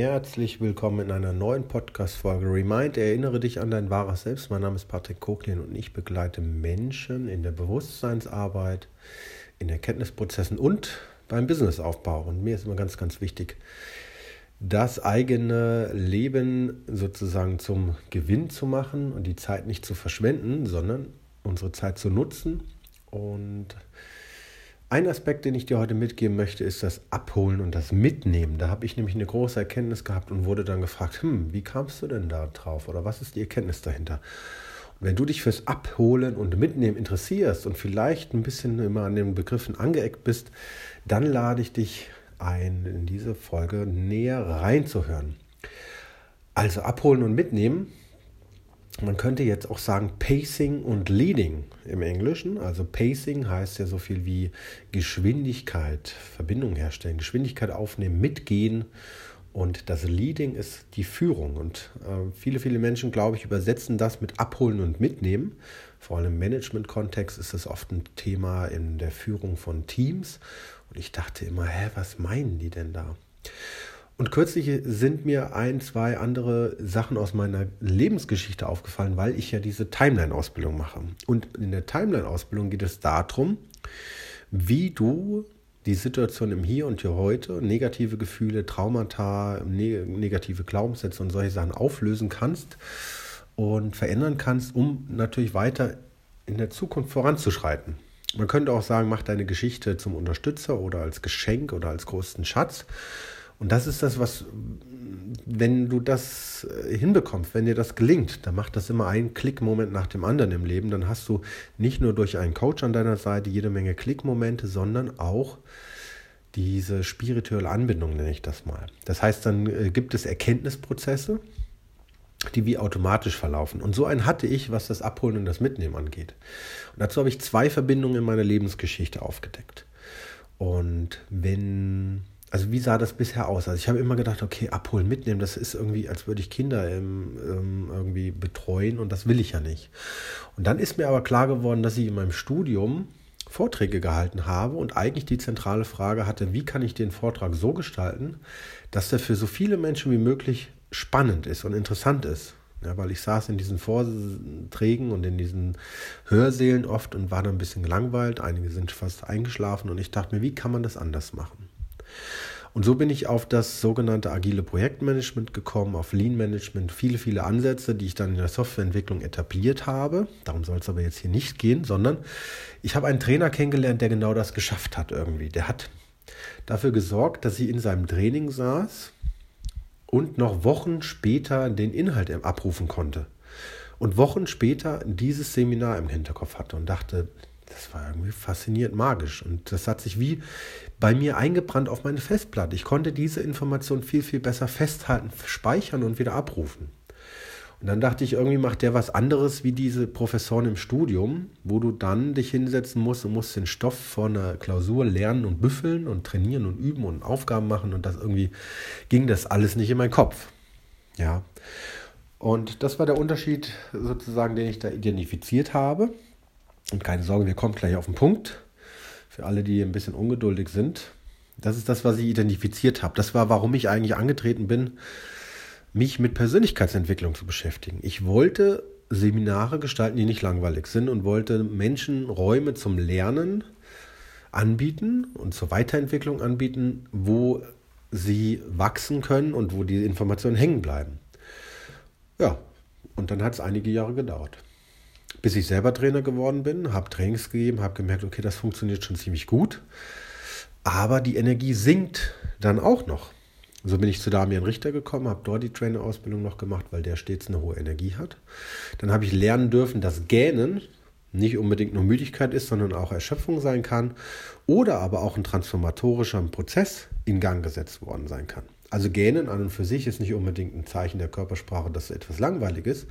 Herzlich willkommen in einer neuen Podcast-Folge Remind. Erinnere dich an dein wahres Selbst. Mein Name ist Patrick Koklin und ich begleite Menschen in der Bewusstseinsarbeit, in Erkenntnisprozessen und beim Businessaufbau. Und mir ist immer ganz, ganz wichtig, das eigene Leben sozusagen zum Gewinn zu machen und die Zeit nicht zu verschwenden, sondern unsere Zeit zu nutzen und ein Aspekt, den ich dir heute mitgeben möchte, ist das Abholen und das Mitnehmen. Da habe ich nämlich eine große Erkenntnis gehabt und wurde dann gefragt, hm, wie kamst du denn da drauf oder was ist die Erkenntnis dahinter? Wenn du dich fürs Abholen und Mitnehmen interessierst und vielleicht ein bisschen immer an den Begriffen angeeckt bist, dann lade ich dich ein, in diese Folge näher reinzuhören. Also abholen und mitnehmen man könnte jetzt auch sagen Pacing und Leading im Englischen. Also Pacing heißt ja so viel wie Geschwindigkeit, Verbindung herstellen, Geschwindigkeit aufnehmen, mitgehen. Und das Leading ist die Führung. Und äh, viele, viele Menschen, glaube ich, übersetzen das mit Abholen und Mitnehmen. Vor allem im Management-Kontext ist das oft ein Thema in der Führung von Teams. Und ich dachte immer, hä, was meinen die denn da? Und kürzlich sind mir ein, zwei andere Sachen aus meiner Lebensgeschichte aufgefallen, weil ich ja diese Timeline-Ausbildung mache. Und in der Timeline-Ausbildung geht es darum, wie du die Situation im Hier und Hier heute, negative Gefühle, Traumata, negative Glaubenssätze und solche Sachen auflösen kannst und verändern kannst, um natürlich weiter in der Zukunft voranzuschreiten. Man könnte auch sagen, mach deine Geschichte zum Unterstützer oder als Geschenk oder als größten Schatz. Und das ist das, was, wenn du das äh, hinbekommst, wenn dir das gelingt, dann macht das immer einen Klickmoment nach dem anderen im Leben. Dann hast du nicht nur durch einen Coach an deiner Seite jede Menge Klickmomente, sondern auch diese spirituelle Anbindung, nenne ich das mal. Das heißt, dann äh, gibt es Erkenntnisprozesse, die wie automatisch verlaufen. Und so einen hatte ich, was das Abholen und das Mitnehmen angeht. Und dazu habe ich zwei Verbindungen in meiner Lebensgeschichte aufgedeckt. Und wenn also wie sah das bisher aus? Also ich habe immer gedacht, okay, abholen, mitnehmen, das ist irgendwie, als würde ich Kinder ähm, irgendwie betreuen und das will ich ja nicht. Und dann ist mir aber klar geworden, dass ich in meinem Studium Vorträge gehalten habe und eigentlich die zentrale Frage hatte, wie kann ich den Vortrag so gestalten, dass der für so viele Menschen wie möglich spannend ist und interessant ist. Ja, weil ich saß in diesen Vorträgen und in diesen Hörsälen oft und war dann ein bisschen gelangweilt. Einige sind fast eingeschlafen und ich dachte mir, wie kann man das anders machen? Und so bin ich auf das sogenannte agile Projektmanagement gekommen, auf Lean Management, viele, viele Ansätze, die ich dann in der Softwareentwicklung etabliert habe. Darum soll es aber jetzt hier nicht gehen, sondern ich habe einen Trainer kennengelernt, der genau das geschafft hat irgendwie. Der hat dafür gesorgt, dass ich in seinem Training saß und noch Wochen später den Inhalt abrufen konnte. Und Wochen später dieses Seminar im Hinterkopf hatte und dachte, das war irgendwie faszinierend magisch. Und das hat sich wie bei mir eingebrannt auf meine Festplatte. Ich konnte diese Information viel, viel besser festhalten, speichern und wieder abrufen. Und dann dachte ich, irgendwie macht der was anderes wie diese Professoren im Studium, wo du dann dich hinsetzen musst und musst den Stoff vor einer Klausur lernen und büffeln und trainieren und üben und Aufgaben machen. Und das irgendwie ging das alles nicht in meinen Kopf. Ja. Und das war der Unterschied sozusagen, den ich da identifiziert habe. Und keine Sorge, wir kommen gleich auf den Punkt. Für alle, die ein bisschen ungeduldig sind. Das ist das, was ich identifiziert habe. Das war, warum ich eigentlich angetreten bin, mich mit Persönlichkeitsentwicklung zu beschäftigen. Ich wollte Seminare gestalten, die nicht langweilig sind und wollte Menschen Räume zum Lernen anbieten und zur Weiterentwicklung anbieten, wo sie wachsen können und wo die Informationen hängen bleiben. Ja, und dann hat es einige Jahre gedauert bis ich selber Trainer geworden bin, habe Trainings gegeben, habe gemerkt, okay, das funktioniert schon ziemlich gut. Aber die Energie sinkt dann auch noch. So bin ich zu Damian Richter gekommen, habe dort die Trainerausbildung noch gemacht, weil der stets eine hohe Energie hat. Dann habe ich lernen dürfen, dass Gähnen nicht unbedingt nur Müdigkeit ist, sondern auch Erschöpfung sein kann oder aber auch ein transformatorischer Prozess in Gang gesetzt worden sein kann. Also Gähnen an und für sich ist nicht unbedingt ein Zeichen der Körpersprache, dass etwas langweilig ist,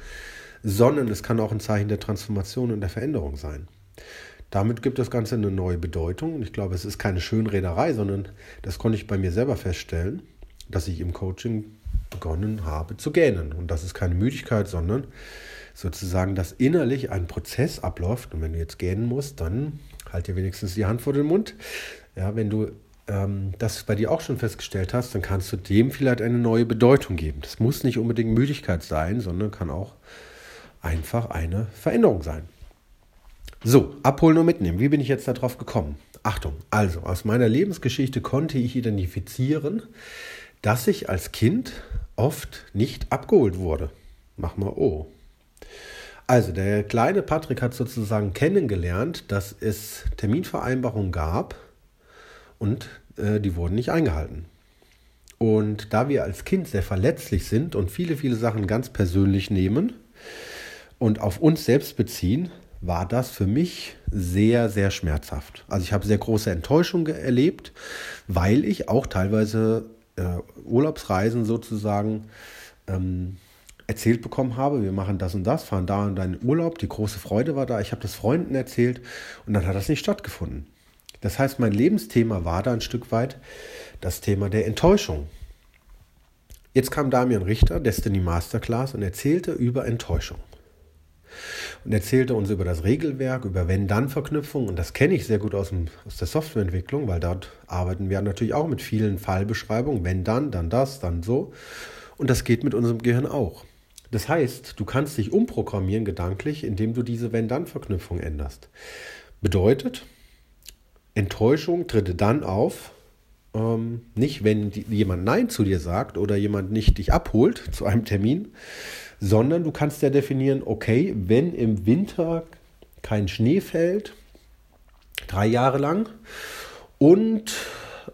sondern es kann auch ein Zeichen der Transformation und der Veränderung sein. Damit gibt das Ganze eine neue Bedeutung und ich glaube, es ist keine Schönrederei, sondern das konnte ich bei mir selber feststellen, dass ich im Coaching begonnen habe zu gähnen. Und das ist keine Müdigkeit, sondern sozusagen, dass innerlich ein Prozess abläuft. Und wenn du jetzt gähnen musst, dann halt dir wenigstens die Hand vor den Mund. Ja, wenn du ähm, das bei dir auch schon festgestellt hast, dann kannst du dem vielleicht eine neue Bedeutung geben. Das muss nicht unbedingt Müdigkeit sein, sondern kann auch einfach eine Veränderung sein. So, abholen und mitnehmen. Wie bin ich jetzt darauf gekommen? Achtung, also aus meiner Lebensgeschichte konnte ich identifizieren, dass ich als Kind oft nicht abgeholt wurde. Mach mal O. Also, der kleine Patrick hat sozusagen kennengelernt, dass es Terminvereinbarungen gab und äh, die wurden nicht eingehalten. Und da wir als Kind sehr verletzlich sind und viele, viele Sachen ganz persönlich nehmen und auf uns selbst beziehen, war das für mich sehr, sehr schmerzhaft. Also ich habe sehr große Enttäuschung erlebt, weil ich auch teilweise äh, Urlaubsreisen sozusagen ähm, erzählt bekommen habe, wir machen das und das, fahren da in deinen Urlaub, die große Freude war da, ich habe das Freunden erzählt und dann hat das nicht stattgefunden. Das heißt, mein Lebensthema war da ein Stück weit das Thema der Enttäuschung. Jetzt kam Damian Richter, Destiny Masterclass, und erzählte über Enttäuschung. Und erzählte uns über das Regelwerk, über Wenn-Dann-Verknüpfung. Und das kenne ich sehr gut aus, dem, aus der Softwareentwicklung, weil dort arbeiten wir natürlich auch mit vielen Fallbeschreibungen. Wenn dann, dann das, dann so. Und das geht mit unserem Gehirn auch. Das heißt, du kannst dich umprogrammieren gedanklich, indem du diese Wenn-Dann-Verknüpfung änderst. Bedeutet, Enttäuschung tritt dann auf, ähm, nicht wenn die, jemand Nein zu dir sagt oder jemand nicht dich abholt zu einem Termin, sondern du kannst ja definieren, okay, wenn im Winter kein Schnee fällt, drei Jahre lang, und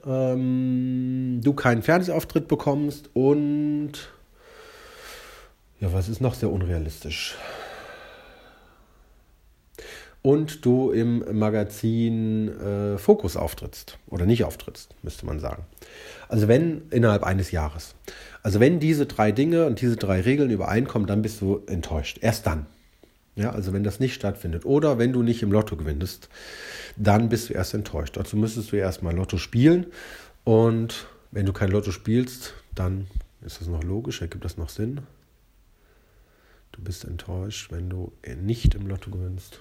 ähm, du keinen Fernsehauftritt bekommst und ja, was ist noch sehr unrealistisch? Und du im Magazin äh, Fokus auftrittst oder nicht auftrittst, müsste man sagen. Also wenn innerhalb eines Jahres. Also wenn diese drei Dinge und diese drei Regeln übereinkommen, dann bist du enttäuscht. Erst dann. Ja, also wenn das nicht stattfindet oder wenn du nicht im Lotto gewinnst, dann bist du erst enttäuscht. Dazu müsstest du erstmal Lotto spielen und wenn du kein Lotto spielst, dann ist das noch logisch, ergibt das noch Sinn? Du bist enttäuscht, wenn du nicht im Lotto gewinnst.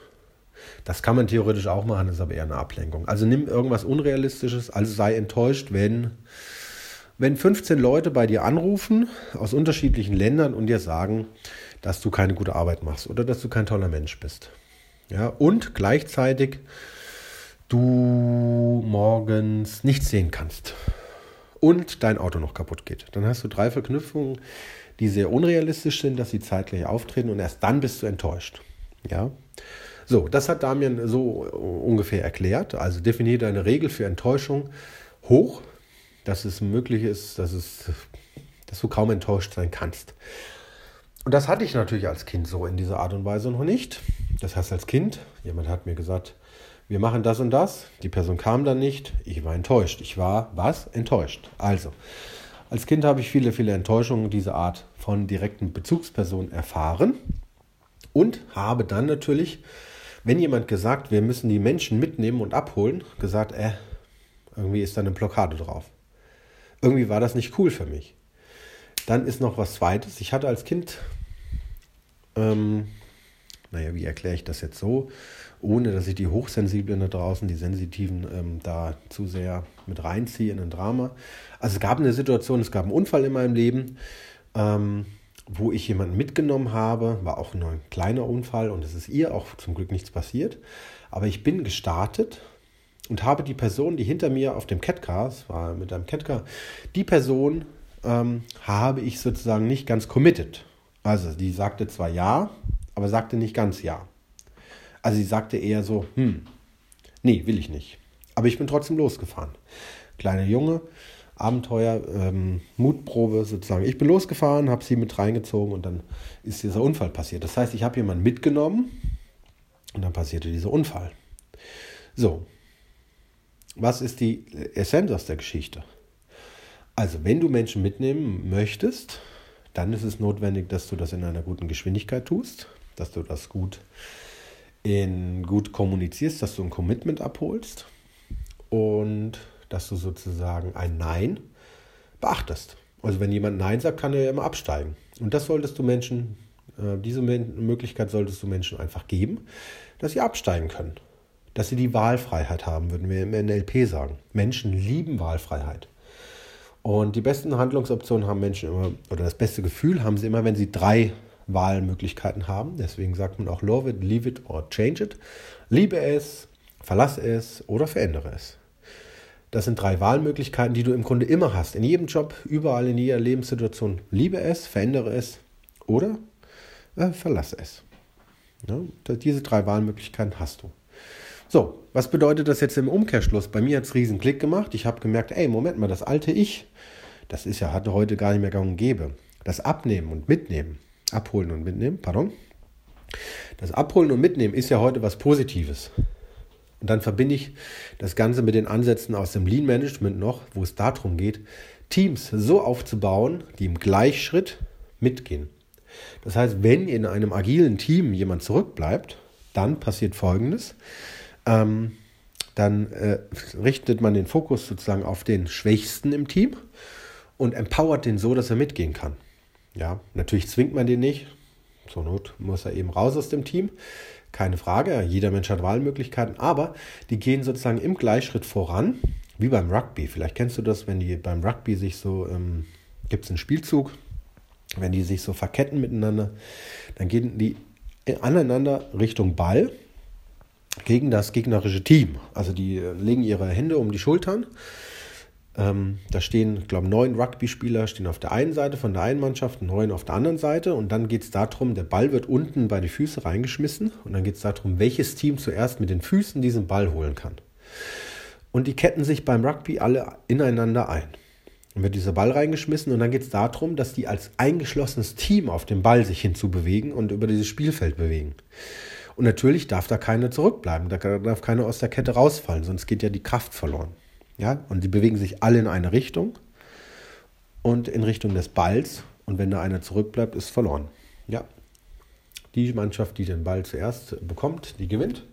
Das kann man theoretisch auch machen, ist aber eher eine Ablenkung. Also nimm irgendwas Unrealistisches, also sei enttäuscht, wenn, wenn 15 Leute bei dir anrufen aus unterschiedlichen Ländern und dir sagen, dass du keine gute Arbeit machst oder dass du kein toller Mensch bist. Ja, und gleichzeitig du morgens nichts sehen kannst und dein Auto noch kaputt geht. Dann hast du drei Verknüpfungen, die sehr unrealistisch sind, dass sie zeitgleich auftreten und erst dann bist du enttäuscht. Ja. So, das hat Damian so ungefähr erklärt. Also definiere deine Regel für Enttäuschung hoch, dass es möglich ist, dass, es, dass du kaum enttäuscht sein kannst. Und das hatte ich natürlich als Kind so in dieser Art und Weise noch nicht. Das heißt, als Kind, jemand hat mir gesagt, wir machen das und das. Die Person kam dann nicht. Ich war enttäuscht. Ich war was? Enttäuscht. Also, als Kind habe ich viele, viele Enttäuschungen dieser Art von direkten Bezugspersonen erfahren und habe dann natürlich, wenn jemand gesagt, wir müssen die Menschen mitnehmen und abholen, gesagt, äh, irgendwie ist da eine Blockade drauf. Irgendwie war das nicht cool für mich. Dann ist noch was Zweites. Ich hatte als Kind, ähm, naja, wie erkläre ich das jetzt so, ohne dass ich die Hochsensiblen da draußen, die Sensitiven, ähm, da zu sehr mit reinziehe in ein Drama. Also es gab eine Situation, es gab einen Unfall in meinem Leben, ähm, wo ich jemanden mitgenommen habe, war auch nur ein kleiner Unfall und es ist ihr auch zum Glück nichts passiert. Aber ich bin gestartet und habe die Person, die hinter mir auf dem Catcar, es war mit einem Catcar, die Person ähm, habe ich sozusagen nicht ganz committed. Also die sagte zwar ja, aber sagte nicht ganz ja. Also sie sagte eher so, hm, nee, will ich nicht. Aber ich bin trotzdem losgefahren. Kleiner Junge, Abenteuer, ähm, Mutprobe sozusagen. Ich bin losgefahren, habe sie mit reingezogen und dann ist dieser Unfall passiert. Das heißt, ich habe jemanden mitgenommen und dann passierte dieser Unfall. So, was ist die Essenz aus der Geschichte? Also, wenn du Menschen mitnehmen möchtest, dann ist es notwendig, dass du das in einer guten Geschwindigkeit tust, dass du das gut in gut kommunizierst, dass du ein Commitment abholst und dass du sozusagen ein Nein beachtest. Also wenn jemand Nein sagt, kann er ja immer absteigen. Und das solltest du Menschen, äh, diese Möglichkeit solltest du Menschen einfach geben, dass sie absteigen können. dass sie die Wahlfreiheit haben, würden wir im NLP sagen. Menschen lieben Wahlfreiheit. Und die besten Handlungsoptionen haben Menschen immer, oder das beste Gefühl haben sie immer, wenn sie drei Wahlmöglichkeiten haben. Deswegen sagt man auch love it, leave it or change it. Liebe es, verlasse es oder verändere es. Das sind drei Wahlmöglichkeiten, die du im Grunde immer hast. In jedem Job, überall in jeder Lebenssituation. Liebe es, verändere es oder äh, verlasse es. Ja, diese drei Wahlmöglichkeiten hast du. So, was bedeutet das jetzt im Umkehrschluss? Bei mir hat es riesen Klick gemacht. Ich habe gemerkt, ey, Moment mal, das alte Ich, das ist ja, hatte heute gar nicht mehr gang und gäbe. Das Abnehmen und Mitnehmen, Abholen und Mitnehmen, pardon. Das Abholen und Mitnehmen ist ja heute was Positives. Und dann verbinde ich das Ganze mit den Ansätzen aus dem Lean Management noch, wo es darum geht, Teams so aufzubauen, die im Gleichschritt mitgehen. Das heißt, wenn in einem agilen Team jemand zurückbleibt, dann passiert Folgendes ähm, dann äh, richtet man den Fokus sozusagen auf den Schwächsten im Team und empowert den so, dass er mitgehen kann. Ja, natürlich zwingt man den nicht. Zur Not muss er eben raus aus dem Team. Keine Frage, jeder Mensch hat Wahlmöglichkeiten, aber die gehen sozusagen im Gleichschritt voran, wie beim Rugby. Vielleicht kennst du das, wenn die beim Rugby sich so, ähm, gibt es einen Spielzug, wenn die sich so verketten miteinander, dann gehen die aneinander Richtung Ball gegen das gegnerische Team. Also die äh, legen ihre Hände um die Schultern. Ähm, da stehen, ich glaube, neun Rugby-Spieler stehen auf der einen Seite von der einen Mannschaft, neun auf der anderen Seite. Und dann geht es darum, der Ball wird unten bei die Füße reingeschmissen. Und dann geht es darum, welches Team zuerst mit den Füßen diesen Ball holen kann. Und die ketten sich beim Rugby alle ineinander ein. Dann wird dieser Ball reingeschmissen und dann geht es darum, dass die als eingeschlossenes Team auf dem Ball sich hinzubewegen und über dieses Spielfeld bewegen. Und natürlich darf da keine zurückbleiben, da darf keine aus der Kette rausfallen, sonst geht ja die Kraft verloren. Ja? Und die bewegen sich alle in eine Richtung und in Richtung des Balls. Und wenn da einer zurückbleibt, ist verloren. Ja. Die Mannschaft, die den Ball zuerst bekommt, die gewinnt.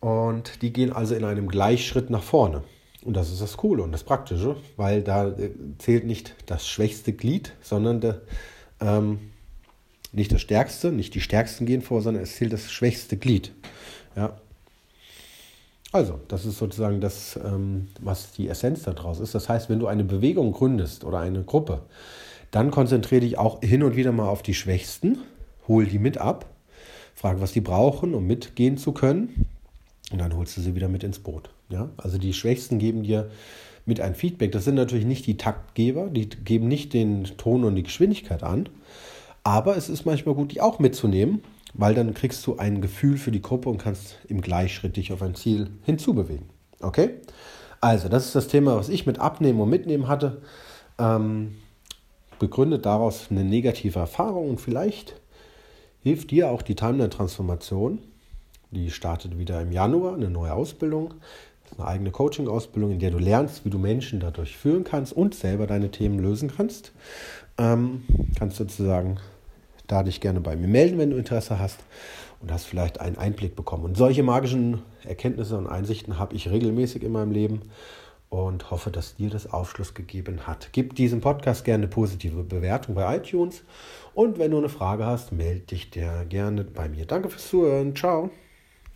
Und die gehen also in einem Gleichschritt nach vorne. Und das ist das Coole und das Praktische, weil da äh, zählt nicht das schwächste Glied, sondern der, ähm, nicht das Stärkste, nicht die Stärksten gehen vor, sondern es zählt das schwächste Glied. Ja. Also, das ist sozusagen das, ähm, was die Essenz daraus ist. Das heißt, wenn du eine Bewegung gründest oder eine Gruppe, dann konzentriere dich auch hin und wieder mal auf die Schwächsten, hol die mit ab, frage, was die brauchen, um mitgehen zu können, und dann holst du sie wieder mit ins Boot. Ja? Also die Schwächsten geben dir mit ein Feedback. Das sind natürlich nicht die Taktgeber, die geben nicht den Ton und die Geschwindigkeit an, aber es ist manchmal gut, die auch mitzunehmen, weil dann kriegst du ein Gefühl für die Gruppe und kannst im Gleichschritt dich auf ein Ziel hinzubewegen. Okay? Also, das ist das Thema, was ich mit Abnehmen und Mitnehmen hatte. Ähm, begründet daraus eine negative Erfahrung und vielleicht hilft dir auch die Timeline-Transformation. Die startet wieder im Januar, eine neue Ausbildung, eine eigene Coaching-Ausbildung, in der du lernst, wie du Menschen dadurch führen kannst und selber deine Themen lösen kannst. Ähm, kannst sozusagen da dich gerne bei mir melden, wenn du Interesse hast und hast vielleicht einen Einblick bekommen. Und solche magischen Erkenntnisse und Einsichten habe ich regelmäßig in meinem Leben und hoffe, dass dir das Aufschluss gegeben hat. Gib diesem Podcast gerne eine positive Bewertung bei iTunes und wenn du eine Frage hast, melde dich dir gerne bei mir. Danke fürs Zuhören. Ciao.